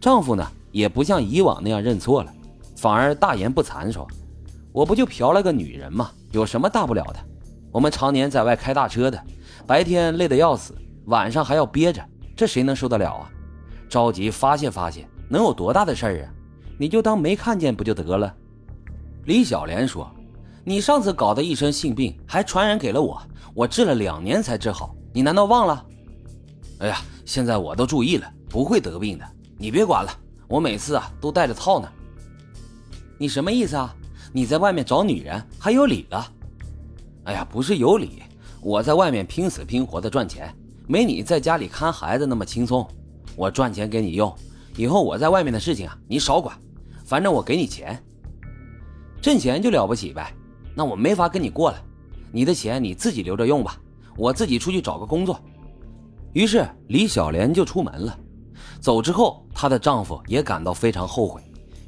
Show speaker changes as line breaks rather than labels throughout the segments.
丈夫呢也不像以往那样认错了，反而大言不惭说：“我不就嫖了个女人吗？有什么大不了的？我们常年在外开大车的，白天累得要死，晚上还要憋着，这谁能受得了啊？着急发泄发泄，能有多大的事儿啊？你就当没看见不就得了？”李小莲说：“你上次搞的一身性病还传染给了我，我治了两年才治好，你难道忘了？哎呀，现在我都注意了，不会得病的。你别管了，我每次啊都带着套呢。你什么意思啊？你在外面找女人还有理了？哎呀，不是有理，我在外面拼死拼活的赚钱，没你在家里看孩子那么轻松。我赚钱给你用，以后我在外面的事情啊你少管，反正我给你钱。”挣钱就了不起呗，那我没法跟你过了。你的钱你自己留着用吧，我自己出去找个工作。于是李小莲就出门了。走之后，她的丈夫也感到非常后悔，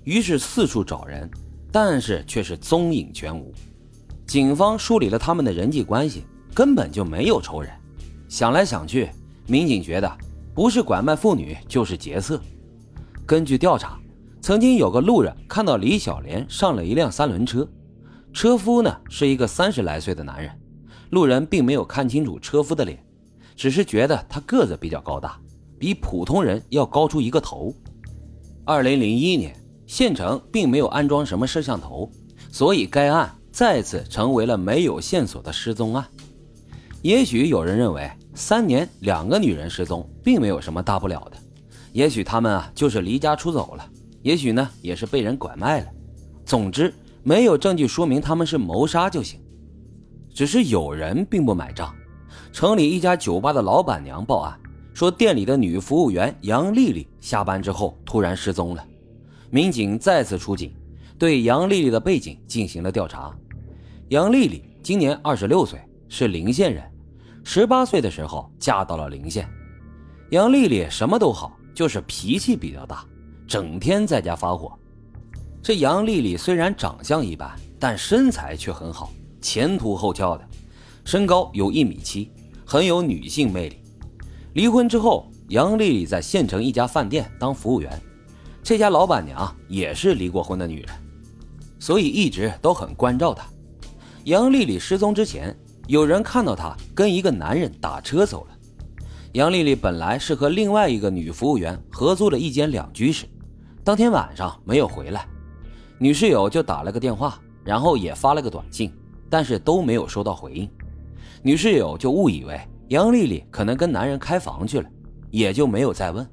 于是四处找人，但是却是踪影全无。警方梳理了他们的人际关系，根本就没有仇人。想来想去，民警觉得不是拐卖妇女就是劫色。根据调查。曾经有个路人看到李小莲上了一辆三轮车，车夫呢是一个三十来岁的男人。路人并没有看清楚车夫的脸，只是觉得他个子比较高大，比普通人要高出一个头。二零零一年，县城并没有安装什么摄像头，所以该案再次成为了没有线索的失踪案。也许有人认为，三年两个女人失踪，并没有什么大不了的，也许他们啊就是离家出走了。也许呢，也是被人拐卖了。总之，没有证据说明他们是谋杀就行。只是有人并不买账。城里一家酒吧的老板娘报案说，店里的女服务员杨丽丽下班之后突然失踪了。民警再次出警，对杨丽丽的背景进行了调查。杨丽丽今年二十六岁，是临县人，十八岁的时候嫁到了临县。杨丽丽什么都好，就是脾气比较大。整天在家发火，这杨丽丽虽然长相一般，但身材却很好，前凸后翘的，身高有一米七，很有女性魅力。离婚之后，杨丽丽在县城一家饭店当服务员，这家老板娘也是离过婚的女人，所以一直都很关照她。杨丽丽失踪之前，有人看到她跟一个男人打车走了。杨丽丽本来是和另外一个女服务员合租了一间两居室。当天晚上没有回来，女室友就打了个电话，然后也发了个短信，但是都没有收到回应。女室友就误以为杨丽丽可能跟男人开房去了，也就没有再问。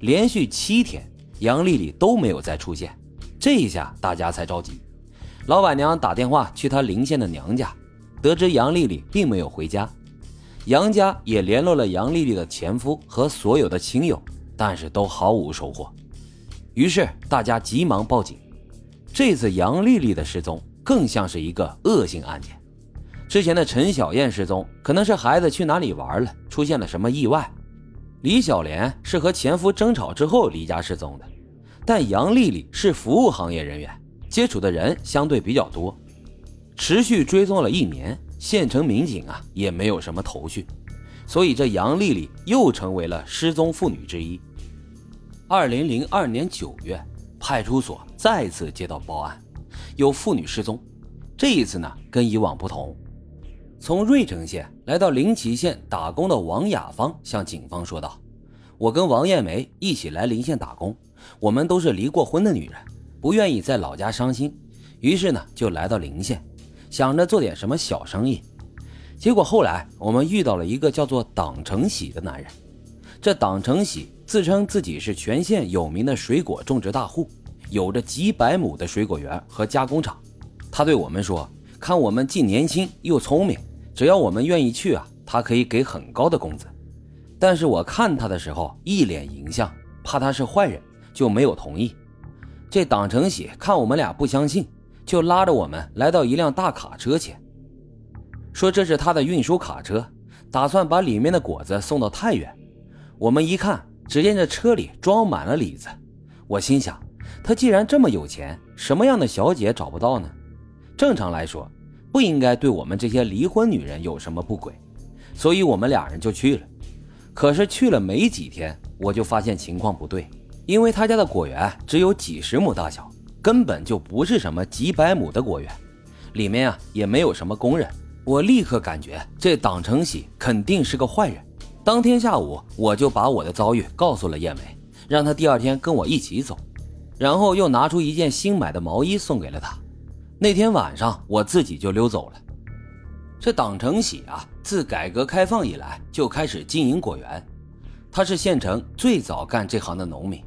连续七天，杨丽丽都没有再出现，这一下大家才着急。老板娘打电话去她临县的娘家，得知杨丽丽并没有回家，杨家也联络了杨丽丽的前夫和所有的亲友，但是都毫无收获。于是大家急忙报警。这次杨丽丽的失踪更像是一个恶性案件。之前的陈小燕失踪，可能是孩子去哪里玩了，出现了什么意外。李小莲是和前夫争吵之后离家失踪的，但杨丽丽是服务行业人员，接触的人相对比较多。持续追踪了一年，县城民警啊也没有什么头绪，所以这杨丽丽又成为了失踪妇女之一。二零零二年九月，派出所再次接到报案，有妇女失踪。这一次呢，跟以往不同。从芮城县来到临祁县打工的王雅芳向警方说道：“我跟王艳梅一起来临县打工，我们都是离过婚的女人，不愿意在老家伤心，于是呢，就来到临县，想着做点什么小生意。结果后来我们遇到了一个叫做党成喜的男人。”这党成喜自称自己是全县有名的水果种植大户，有着几百亩的水果园和加工厂。他对我们说：“看我们既年轻又聪明，只要我们愿意去啊，他可以给很高的工资。”但是我看他的时候一脸淫相，怕他是坏人，就没有同意。这党成喜看我们俩不相信，就拉着我们来到一辆大卡车前，说这是他的运输卡车，打算把里面的果子送到太原。我们一看，只见这车里装满了李子。我心想，他既然这么有钱，什么样的小姐找不到呢？正常来说，不应该对我们这些离婚女人有什么不轨。所以我们俩人就去了。可是去了没几天，我就发现情况不对，因为他家的果园只有几十亩大小，根本就不是什么几百亩的果园，里面啊也没有什么工人。我立刻感觉这党成喜肯定是个坏人。当天下午，我就把我的遭遇告诉了叶梅，让她第二天跟我一起走，然后又拿出一件新买的毛衣送给了她。那天晚上，我自己就溜走了。这党成喜啊，自改革开放以来就开始经营果园，他是县城最早干这行的农民。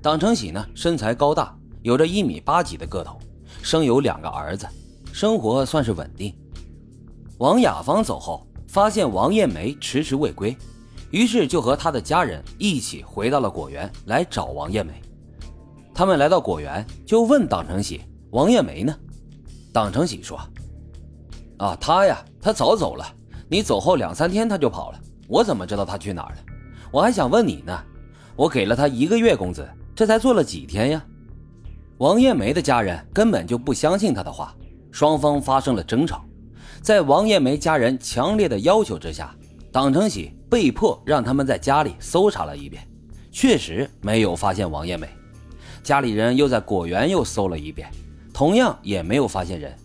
党成喜呢，身材高大，有着一米八几的个头，生有两个儿子，生活算是稳定。王雅芳走后。发现王艳梅迟迟未归，于是就和他的家人一起回到了果园来找王艳梅。他们来到果园，就问党成喜：“王艳梅呢？”党成喜说：“啊，他呀，他早走了。你走后两三天他就跑了，我怎么知道他去哪儿了？我还想问你呢。我给了他一个月工资，这才做了几天呀？”王艳梅的家人根本就不相信他的话，双方发生了争吵。在王艳梅家人强烈的要求之下，党成喜被迫让他们在家里搜查了一遍，确实没有发现王艳梅。家里人又在果园又搜了一遍，同样也没有发现人。